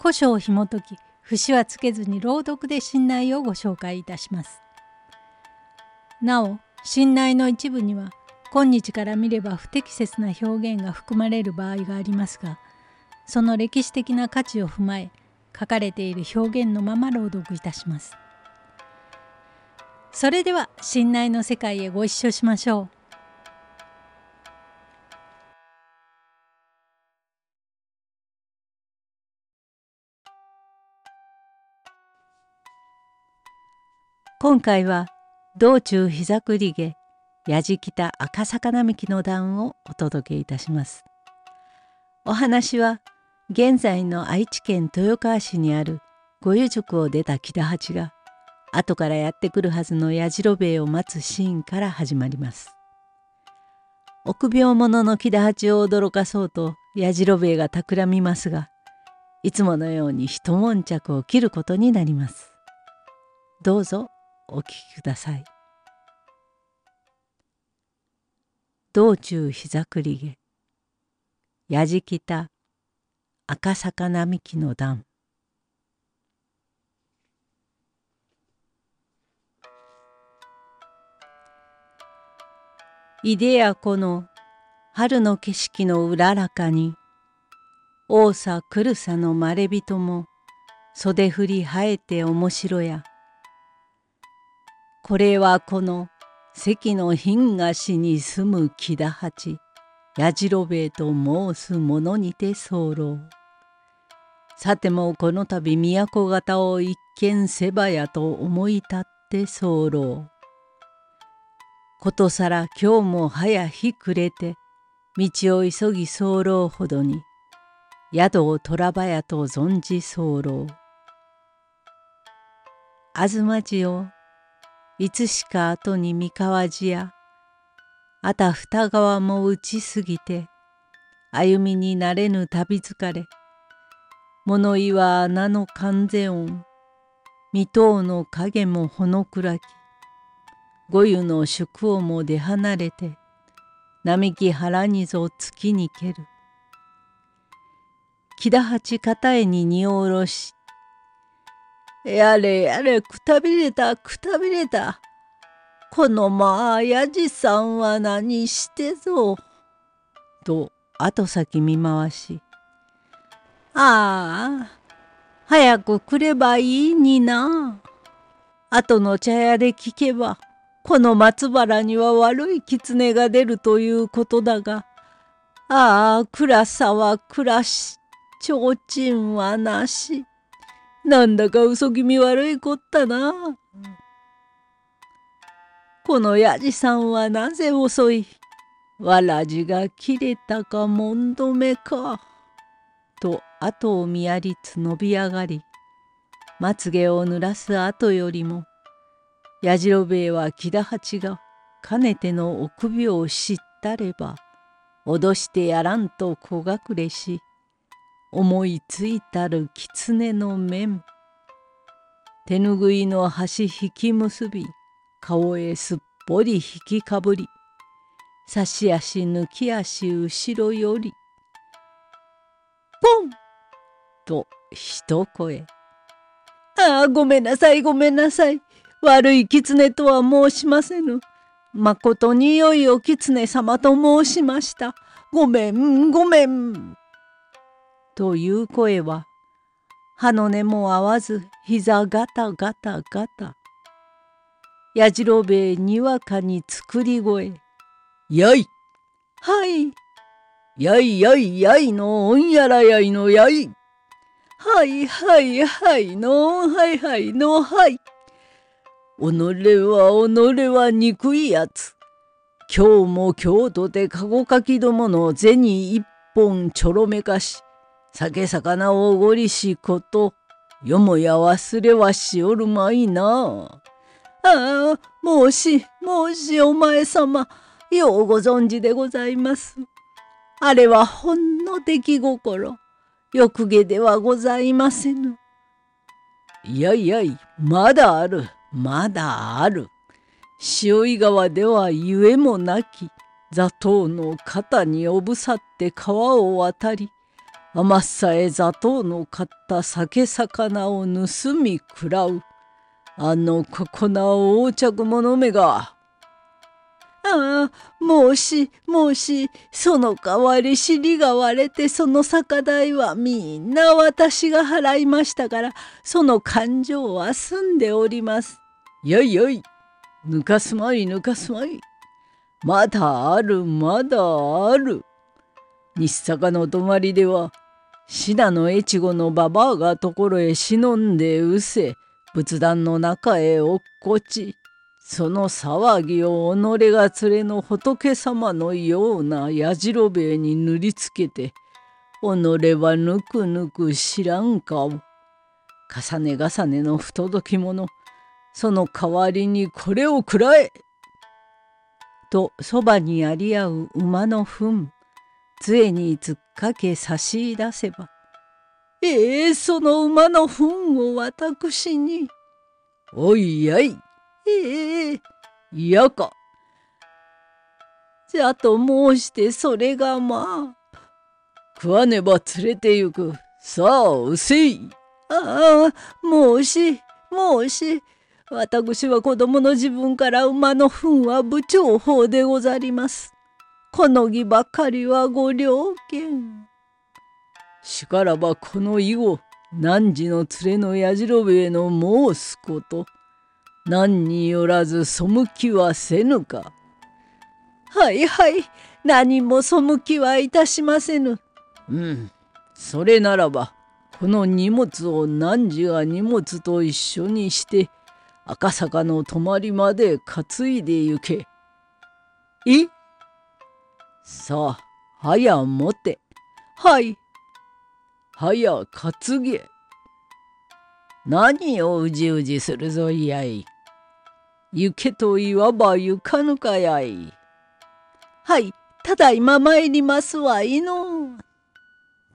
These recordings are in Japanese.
古書を紐解き節はつけずに朗読で信頼をご紹介いたします。なお信頼の一部には今日から見れば不適切な表現が含まれる場合がありますがその歴史的な価値を踏まえ書かれている表現のまま朗読いたします。それでは信頼の世界へご一緒しましょう。今回は道中膝栗毛やじきた赤坂並木の段をお届けいたします。お話は現在の愛知県豊川市にある御湯塾を出た木田八が後からやってくるはずの矢次郎兵衛を待つシーンから始まります。臆病者の木田八を驚かそうと矢次郎兵衛が企みますがいつものように一悶着を切ることになります。どうぞお聞きください。道中膝栗毛。やじきた赤坂並木の段。いでやこの春の景色のうららかに多さ来るさのまれびとも袖振り生えて面白や。これはこの関の品菓子に住む木田八矢次兵衛と申す者にて候。さてもこの度都方を一見せばやと思い立って候。ことさら今日も早日暮れて道を急ぎ候ほどに宿を虎ばやと存じ候。東地をいつしか後に三河路やあた二川も打ちすぎて歩みになれぬ旅疲れ物言わ穴の完全音未踏の影もほの暗き御湯の宿をも出離れて並木腹にぞ月に蹴る。木田八片絵に荷を下ろしやれやれくたびれたくたびれた。このまあやじさんは何してぞ。と後先見回し。ああ、早く来ればいいにな。後の茶屋で聞けば、この松原には悪い狐が出るということだが、ああ、暗さは暗し、提灯はなし。なんだか嘘気味悪いこったな。このやじさんはなぜ遅い？わらじが切れたかもんどめか。と後を見やりつ伸び上がりまつげを濡らす後よりもやじろべえは木田八がかねての臆病を知ったれば脅してやらんと小隠れし思いついたる狐の面。手ぬぐいの端引き結び顔へすっぽり引きかぶり。差し足抜き足後ろより。ポン！と一声ああごめんなさいごめんなさい。悪い狐とは申しませぬ。まことによいお狐様と申しました。ごめんごめん。という声は歯の根も合わず膝ガタガタガタ。やじろべえにわかに作り声。やいはいやいやいやいのおんやらやいのやいはいはいはいのはいはいのはい己は己は憎いやつ。今日も京都でかごかきどもの銭一本ちょろめかし、酒魚をおごりしこと、よもや忘れはしおるまいな。ああ、申し、申しお前様、ようご存知でございます。あれはほんの出来心、欲毛ではございませぬ。いやいやい、まだある、まだある。潮井川ではゆえもなき、座頭の肩におぶさって川を渡り、甘っさえ座頭の買った酒魚を盗み食らう。あのここな横着者めが。ああ、申し、申し、その代わり尻が割れてその酒代はみんな私が払いましたから、その感情は済んでおります。よいよい、抜かすまい抜かすまい。まだあるまだある。日坂の泊まりでは信濃越後のババアがところへ忍んでうせ仏壇の中へ落っこちその騒ぎを己が連れの仏様のようなやじろべえに塗りつけて己はぬくぬく知らんかを重ね重ねの不届き者その代わりにこれを食らえとそばにあり合う馬の糞杖に突っかけ差し出せば、ええー、その馬の糞を私に。おいやい。ええー、嫌か。じゃと申してそれがまあ。食わねば連れて行く。さあ、うせい。ああ、申し、申し。私は子供の自分から馬の糞は部長法でござります。この儀ばかりはご了見。しからばこの以後汝の連れのやじろべえの申すこと何によらず背きはせぬか。はいはい何も背きはいたしませぬ。うんそれならばこの荷物を汝が荷物と一緒にして赤坂の泊まりまで担いで行け。えさあ、はや持て。はい。はや担げ。何をうじうじするぞいやい。行けと言わば行かぬかやい。はい、ただいま参りますわいの。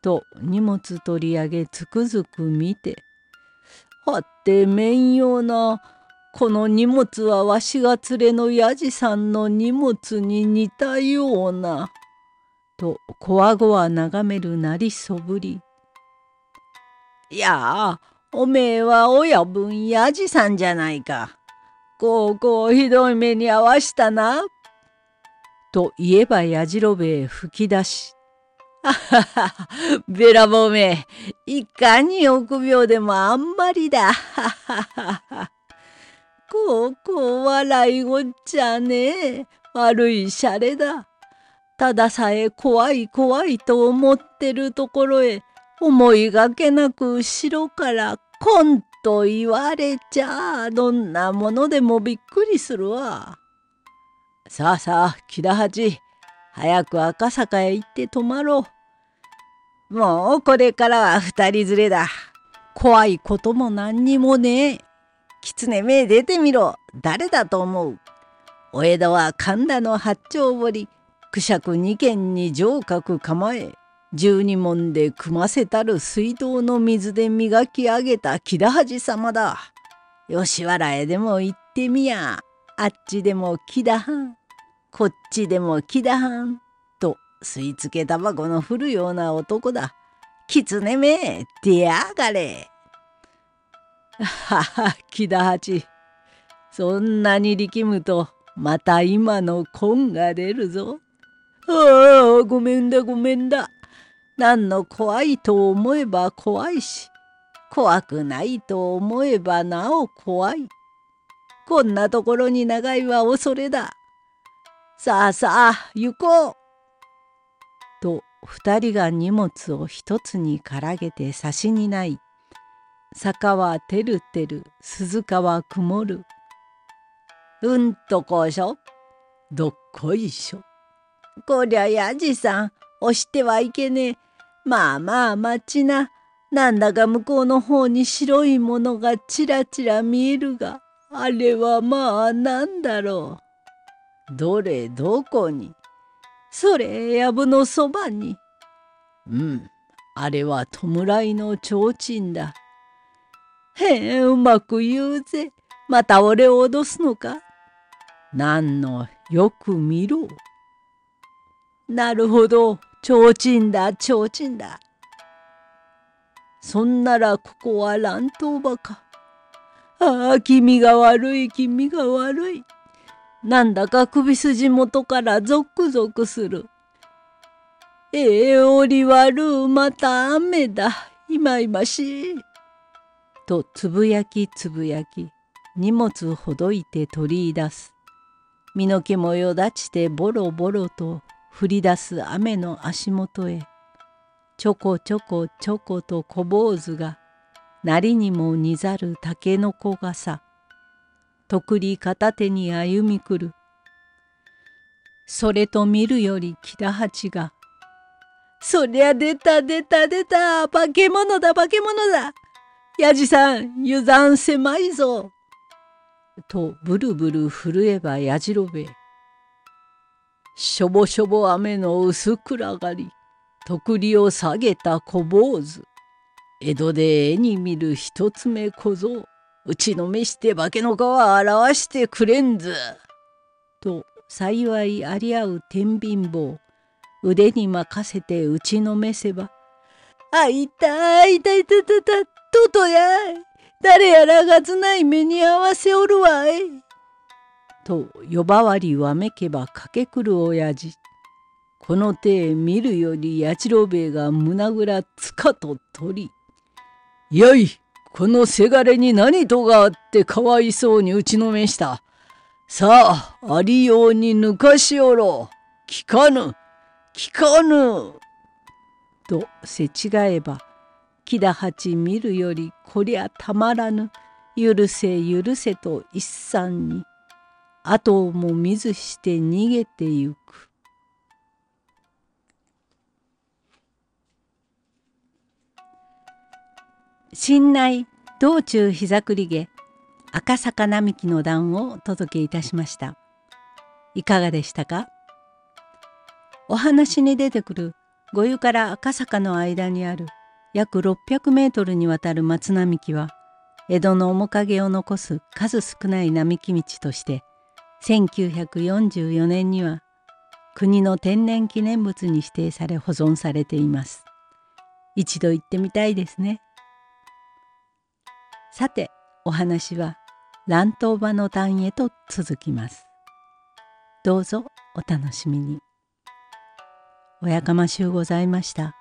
と荷物取り上げつくづく見て。はって面用な。この荷物はわしが連れのやじさんの荷物に似たような。とこわごわ眺めるなりそぶり。いやおめえは親分やじさんじゃないか。こうこうひどい目に遭わしたな。と言えばやじろべえ吹き出し。あはは、べらぼうめ、いかに臆病でもあんまりだ。はははは。こうこう笑いごっちゃねえ。悪いシャレだ。たださえ怖い怖いと思ってるところへ思いがけなく後ろからコンと言われちゃどんなものでもびっくりするわ。さあさあ木田八早く赤坂へ行って泊まろう。もうこれからは二人連れだ。怖いことも何にもねえ。狐目出てみろ。誰だと思う？お江戸は神田の八丁堀。くしゃく二軒に城郭構え。十二門で組ませたる水道の水で磨き上げた木田恥様だ。吉原へでも行ってみや。あっちでも木田藩。こっちでも木田藩。と吸い付けタバコの振るような男だ。狐め出やがれ。はは、木田八。そんなに力むと、また今の根が出るぞ。ああ、ごめんだごめんだ。何の怖いと思えば怖いし、怖くないと思えばなお怖い。こんなところに長いは恐れだ。さあさあ、行こう。と二人が荷物を一つにからげて差しにない。坂はてるてる、鈴鹿は曇る。うんとこしょ、どっこいしょ。こりゃやじさん、押してはいけねえ。まあまあ待ちな。なんだか向こうの方に白いものがちらちら見えるが、あれはまあなんだろう。どれ？どこに？それ藪のそばに。うん、あれは弔いの提灯だ。へえ、うまく言うぜ。また俺を脅すのかなんの、よく見ろ。なるほど、提灯だ、提灯だ。そんならここは乱闘場か。ああ、君が悪い、君が悪い。なんだか首筋元からゾクゾクする。ええー、り悪う、また雨だ。いまいましい。とつぶやきつぶやき、荷物ほどいて取り出す。身の毛もよだちてボロボロと降り出す雨の足元へ、ちょこちょこちょこと小坊主が、なりにも似ざる竹の子がさ、とくり片手に歩み来る。それと見るより木田八が、そりゃ出た出た出た化け物だ化け物だやじさん油断狭いぞとブルブル震えばやじろべしょぼしょぼ雨の薄暗がりとくりを下げた小坊主。江戸で絵に見る一つ目小僧。うちのめして化けの皮表してくれんず。と幸いあり合う天秤棒。腕に任せて打ちのめせば、あ、いたいたいたたた、とや誰やらがずない目に合わせおるわい。と呼ばわりわめけば駆けくる親父。この手見るより八郎兵衛が胸ぐらつかと取り。やいこのせがれに何とがあってかわいそうに打ちのめした。さあ、ありように抜かしおろ。聞かぬ。聞かぬ」とせちがえば木田八見るよりこりゃたまらぬ許せ許せと一産に後をも見ずして逃げてゆく。新内道中膝くりげ赤坂並木の段をお届けいたしました。いかがでしたか？お話に出てくる五湯から赤坂の間にある約600メートルにわたる松並木は江戸の面影を残す数少ない並木道として1944年には国の天然記念物に指定され保存されています。一度行ってみたいですね。さてお話は乱闘場の段へと続きます。どうぞお楽しみに。おやかましゅうございました。